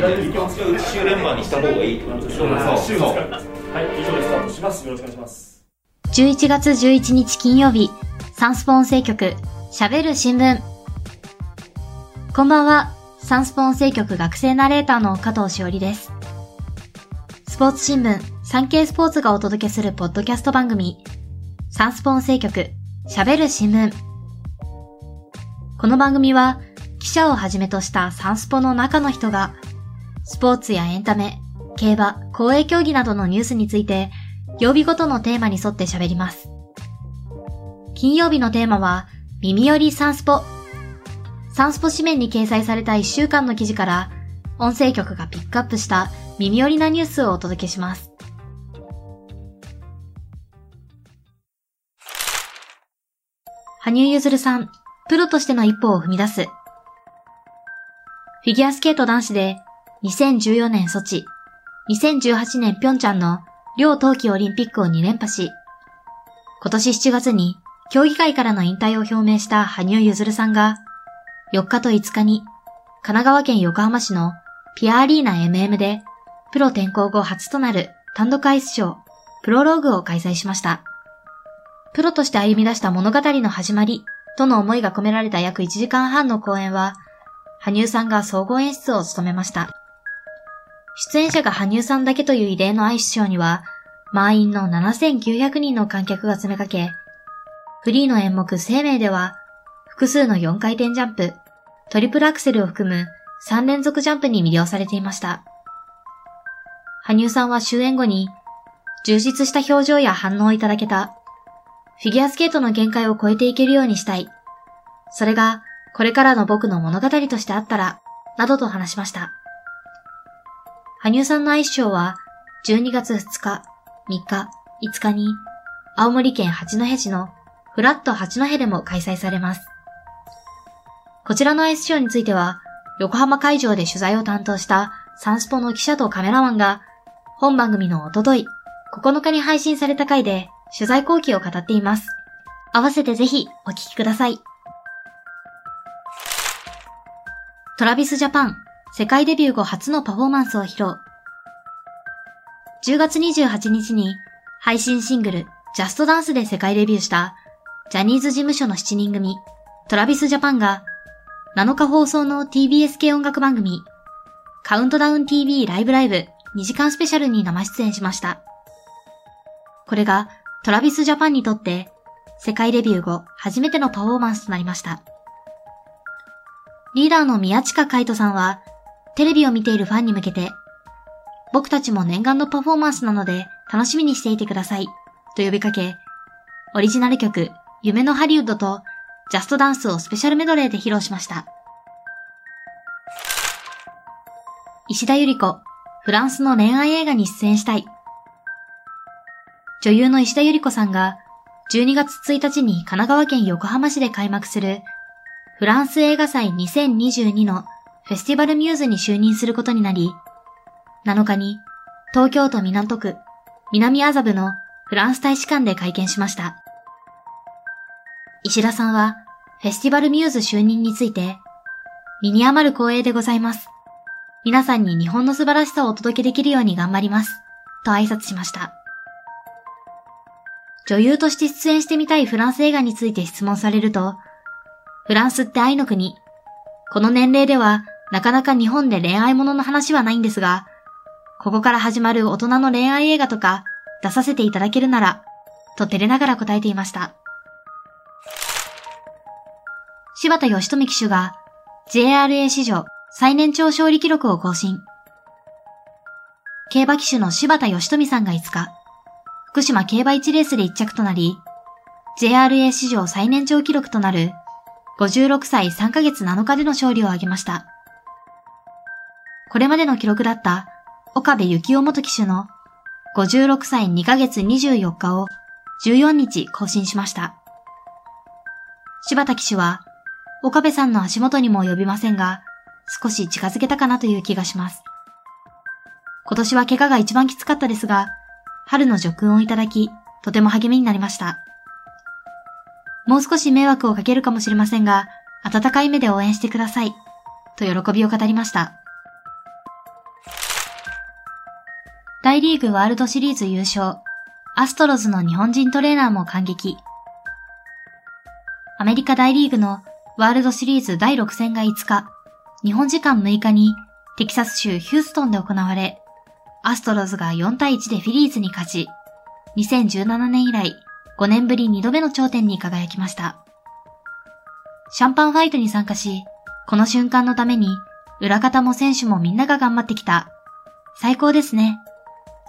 週連番にした方がいいってことでしょそうそうそうはい、以上でスタートします。よろしくお願いします。11月11日金曜日、サンスポ音声局、喋る新聞。こんばんは、サンスポ音声局学生ナレーターの加藤しおりです。スポーツ新聞、産経スポーツがお届けするポッドキャスト番組、サンスポ音声局、喋る新聞。この番組は、記者をはじめとしたサンスポの中の人が、スポーツやエンタメ、競馬、公営競技などのニュースについて、曜日ごとのテーマに沿って喋ります。金曜日のテーマは、耳よりサンスポ。サンスポ紙面に掲載された1週間の記事から、音声局がピックアップした耳寄りなニュースをお届けします。羽生結弦さん、プロとしての一歩を踏み出す。フィギュアスケート男子で、2014年ソチ、2018年ピョンチャンの両冬季オリンピックを2連覇し、今年7月に競技会からの引退を表明した羽生結弦さんが、4日と5日に神奈川県横浜市のピアアリーナ MM で、プロ転向後初となる単独アイスショー、プロローグを開催しました。プロとして歩み出した物語の始まりとの思いが込められた約1時間半の公演は、羽生さんが総合演出を務めました。出演者が羽生さんだけという異例のアイスショーには、満員の7900人の観客が詰めかけ、フリーの演目生命では、複数の4回転ジャンプ、トリプルアクセルを含む3連続ジャンプに魅了されていました。羽生さんは終演後に、充実した表情や反応をいただけた、フィギュアスケートの限界を超えていけるようにしたい。それが、これからの僕の物語としてあったら、などと話しました。羽生さんのアイスショーは、12月2日、3日、5日に、青森県八戸市のフラット八戸でも開催されます。こちらのアイスショーについては、横浜会場で取材を担当したサンスポの記者とカメラマンが、本番組のおととい、9日に配信された回で取材後期を語っています。合わせてぜひお聞きください。トラビスジャパン、世界デビュー後初のパフォーマンスを披露。10月28日に配信シングル、ジャストダンスで世界デビューした、ジャニーズ事務所の7人組、トラビスジャパンが、7日放送の TBS 系音楽番組、カウントダウン TV ライブライブ2時間スペシャルに生出演しました。これがトラビスジャパンにとって世界デビュー後初めてのパフォーマンスとなりました。リーダーの宮近海人さんはテレビを見ているファンに向けて僕たちも念願のパフォーマンスなので楽しみにしていてくださいと呼びかけオリジナル曲夢のハリウッドとジャストダンスをスペシャルメドレーで披露しました。石田ゆり子、フランスの恋愛映画に出演したい。女優の石田ゆり子さんが12月1日に神奈川県横浜市で開幕するフランス映画祭2022のフェスティバルミューズに就任することになり、7日に東京都港区南麻布のフランス大使館で会見しました。石田さんはフェスティバルミューズ就任について、身に余る光栄でございます。皆さんに日本の素晴らしさをお届けできるように頑張ります。と挨拶しました。女優として出演してみたいフランス映画について質問されると、フランスって愛の国。この年齢ではなかなか日本で恋愛ものの話はないんですが、ここから始まる大人の恋愛映画とか出させていただけるなら、と照れながら答えていました。柴田義富騎手が JRA 史上最年長勝利記録を更新。競馬騎手の柴田義富さんが5日、福島競馬1レースで1着となり、JRA 史上最年長記録となる56歳3ヶ月7日での勝利を挙げました。これまでの記録だった岡部幸雄元騎手の56歳2ヶ月24日を14日更新しました。柴田騎手は岡部さんの足元にも及びませんが、少し近づけたかなという気がします。今年は怪我が一番きつかったですが、春の助訓をいただき、とても励みになりました。もう少し迷惑をかけるかもしれませんが、温かい目で応援してください。と喜びを語りました。大リーグワールドシリーズ優勝、アストロズの日本人トレーナーも感激。アメリカ大リーグのワールドシリーズ第6戦が5日、日本時間6日にテキサス州ヒューストンで行われ、アストロズが4対1でフィリーズに勝ち、2017年以来5年ぶり2度目の頂点に輝きました。シャンパンファイトに参加し、この瞬間のために裏方も選手もみんなが頑張ってきた。最高ですね。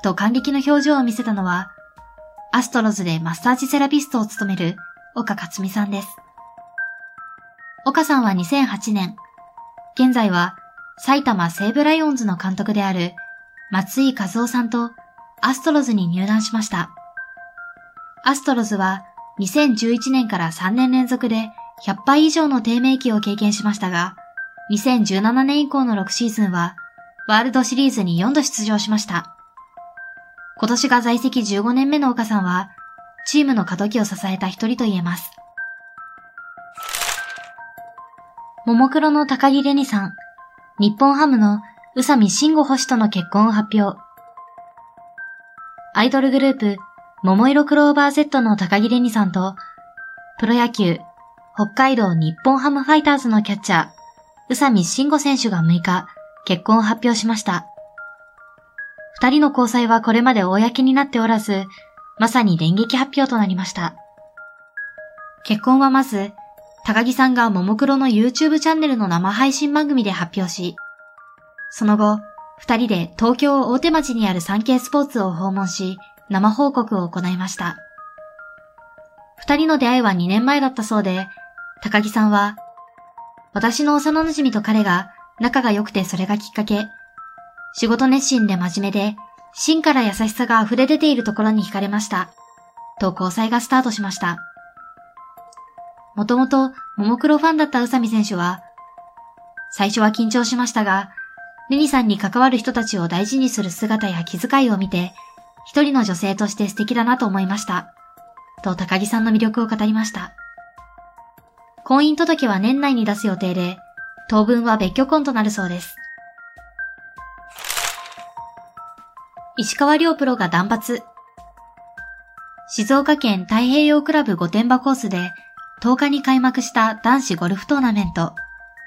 と感激の表情を見せたのは、アストロズでマッサージセラピストを務める岡克美さんです。岡さんは2008年、現在は埼玉西武ライオンズの監督である松井和夫さんとアストロズに入団しました。アストロズは2011年から3年連続で100敗以上の低迷期を経験しましたが、2017年以降の6シーズンはワールドシリーズに4度出場しました。今年が在籍15年目の岡さんは、チームの過渡期を支えた一人と言えます。ももクロの高木玲二さん、日本ハムの宇佐美慎吾星との結婚を発表。アイドルグループ、桃色クローバー Z の高木玲二さんと、プロ野球、北海道日本ハムファイターズのキャッチャー、宇佐美慎吾選手が6日、結婚を発表しました。二人の交際はこれまで公になっておらず、まさに電撃発表となりました。結婚はまず、高木さんがももクロの YouTube チャンネルの生配信番組で発表し、その後、二人で東京大手町にある産経スポーツを訪問し、生報告を行いました。二人の出会いは2年前だったそうで、高木さんは、私の幼馴染と彼が仲が良くてそれがきっかけ、仕事熱心で真面目で、芯から優しさが溢れ出ているところに惹かれました。と交際がスタートしました。もともと、ももクロファンだった宇佐美選手は、最初は緊張しましたが、レニさんに関わる人たちを大事にする姿や気遣いを見て、一人の女性として素敵だなと思いました。と高木さんの魅力を語りました。婚姻届は年内に出す予定で、当分は別居婚となるそうです。石川遼プロが断髪。静岡県太平洋クラブ御殿場コースで10日に開幕した男子ゴルフトーナメント、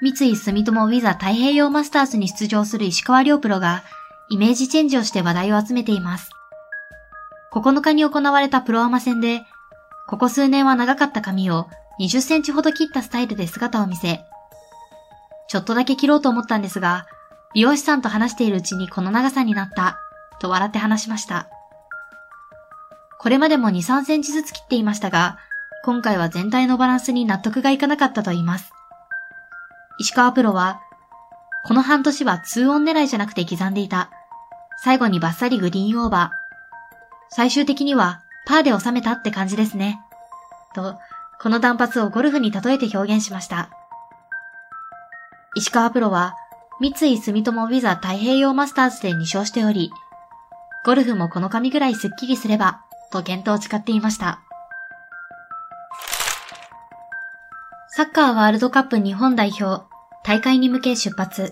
三井住友ウィザ太平洋マスターズに出場する石川遼プロがイメージチェンジをして話題を集めています。9日に行われたプロアマ戦で、ここ数年は長かった髪を20センチほど切ったスタイルで姿を見せ、ちょっとだけ切ろうと思ったんですが、美容師さんと話しているうちにこの長さになった、と笑って話しました。これまでも2、3センチずつ切っていましたが、今回は全体のバランスに納得がいかなかったと言います。石川プロは、この半年は2オン狙いじゃなくて刻んでいた。最後にバッサリグリーンオーバー。最終的にはパーで収めたって感じですね。と、この断髪をゴルフに例えて表現しました。石川プロは、三井住友ウィザ太平洋マスターズで2勝しており、ゴルフもこの髪ぐらいスッキリすれば、と検討を誓っていました。サッカーワールドカップ日本代表、大会に向け出発。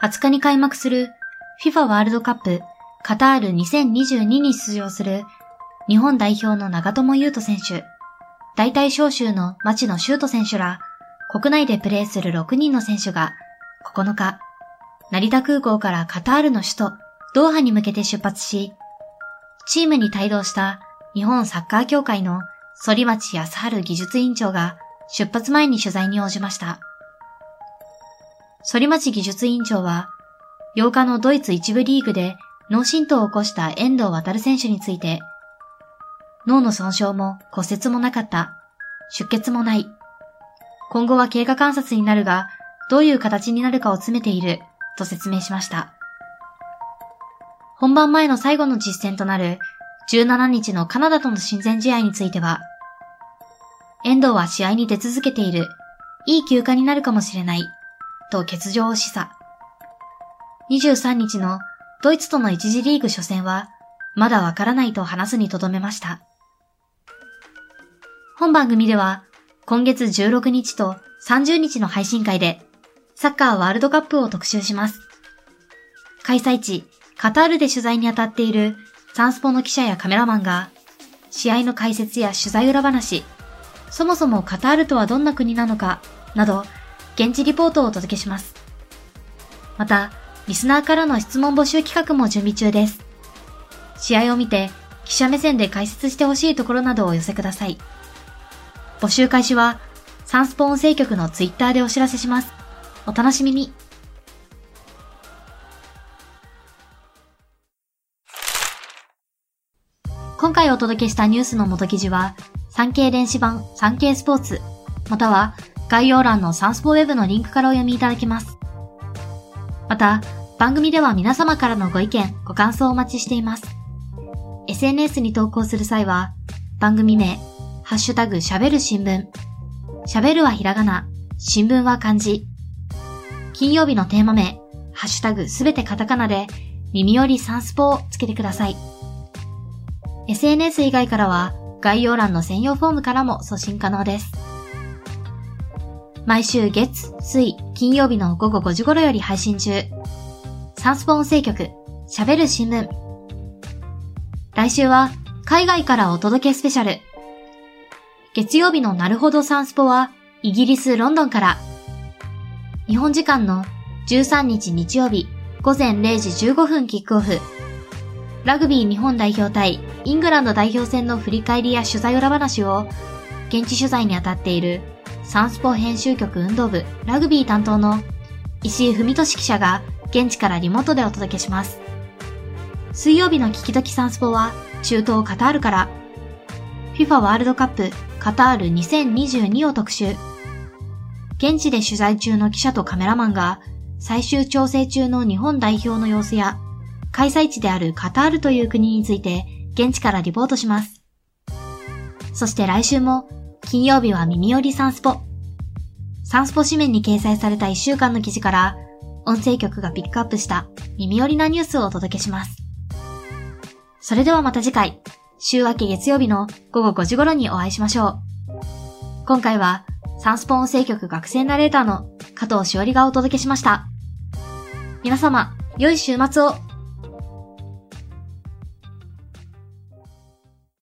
20日に開幕する FIFA ワールドカップカタール2022に出場する日本代表の長友佑都選手、大体招集の町野修斗選手ら、国内でプレーする6人の選手が9日、成田空港からカタールの首都ドーハに向けて出発し、チームに帯同した日本サッカー協会の反町康春技術委員長が出発前に取材に応じました。反町技術委員長は、8日のドイツ一部リーグで脳震盪を起こした遠藤航選手について、脳の損傷も骨折もなかった。出血もない。今後は経過観察になるが、どういう形になるかを詰めている、と説明しました。本番前の最後の実戦となる17日のカナダとの親善試合については、遠藤は試合に出続けている。いい休暇になるかもしれない。と欠場を示唆。23日のドイツとの一次リーグ初戦は、まだわからないと話すにとどめました。本番組では、今月16日と30日の配信会で、サッカーワールドカップを特集します。開催地、カタールで取材に当たっているサンスポの記者やカメラマンが、試合の解説や取材裏話、そもそもカタールとはどんな国なのか、など、現地リポートをお届けします。また、リスナーからの質問募集企画も準備中です。試合を見て、記者目線で解説してほしいところなどをお寄せください。募集開始は、サンスポ音声局のツイッターでお知らせします。お楽しみに。お届けしたニュースの元記事は、産経電子版産経スポーツ、または概要欄のサンスポウェブのリンクからお読みいただけます。また、番組では皆様からのご意見、ご感想をお待ちしています。SNS に投稿する際は、番組名、ハッシュタグ喋る新聞、喋るはひらがな、新聞は漢字、金曜日のテーマ名、ハッシュタグすべてカタカナで、耳よりサンスポをつけてください。SNS 以外からは、概要欄の専用フォームからも送信可能です。毎週月、水、金曜日の午後5時頃より配信中。サンスポ音声局、喋る新聞。来週は、海外からお届けスペシャル。月曜日のなるほどサンスポは、イギリス・ロンドンから。日本時間の13日日曜日、午前0時15分キックオフ。ラグビー日本代表対イングランド代表戦の振り返りや取材裏話を、現地取材に当たっているサンスポ編集局運動部ラグビー担当の石井文俊記者が現地からリモートでお届けします。水曜日の聞き時サンスポは中東カタールから FIFA ワールドカップカタール2022を特集。現地で取材中の記者とカメラマンが最終調整中の日本代表の様子や開催地であるカタールという国について現地からリポートします。そして来週も金曜日は耳寄りサンスポ。サンスポ紙面に掲載された1週間の記事から音声局がピックアップした耳寄りなニュースをお届けします。それではまた次回、週明け月曜日の午後5時頃にお会いしましょう。今回はサンスポ音声局学生ナレーターの加藤しおりがお届けしました。皆様、良い週末を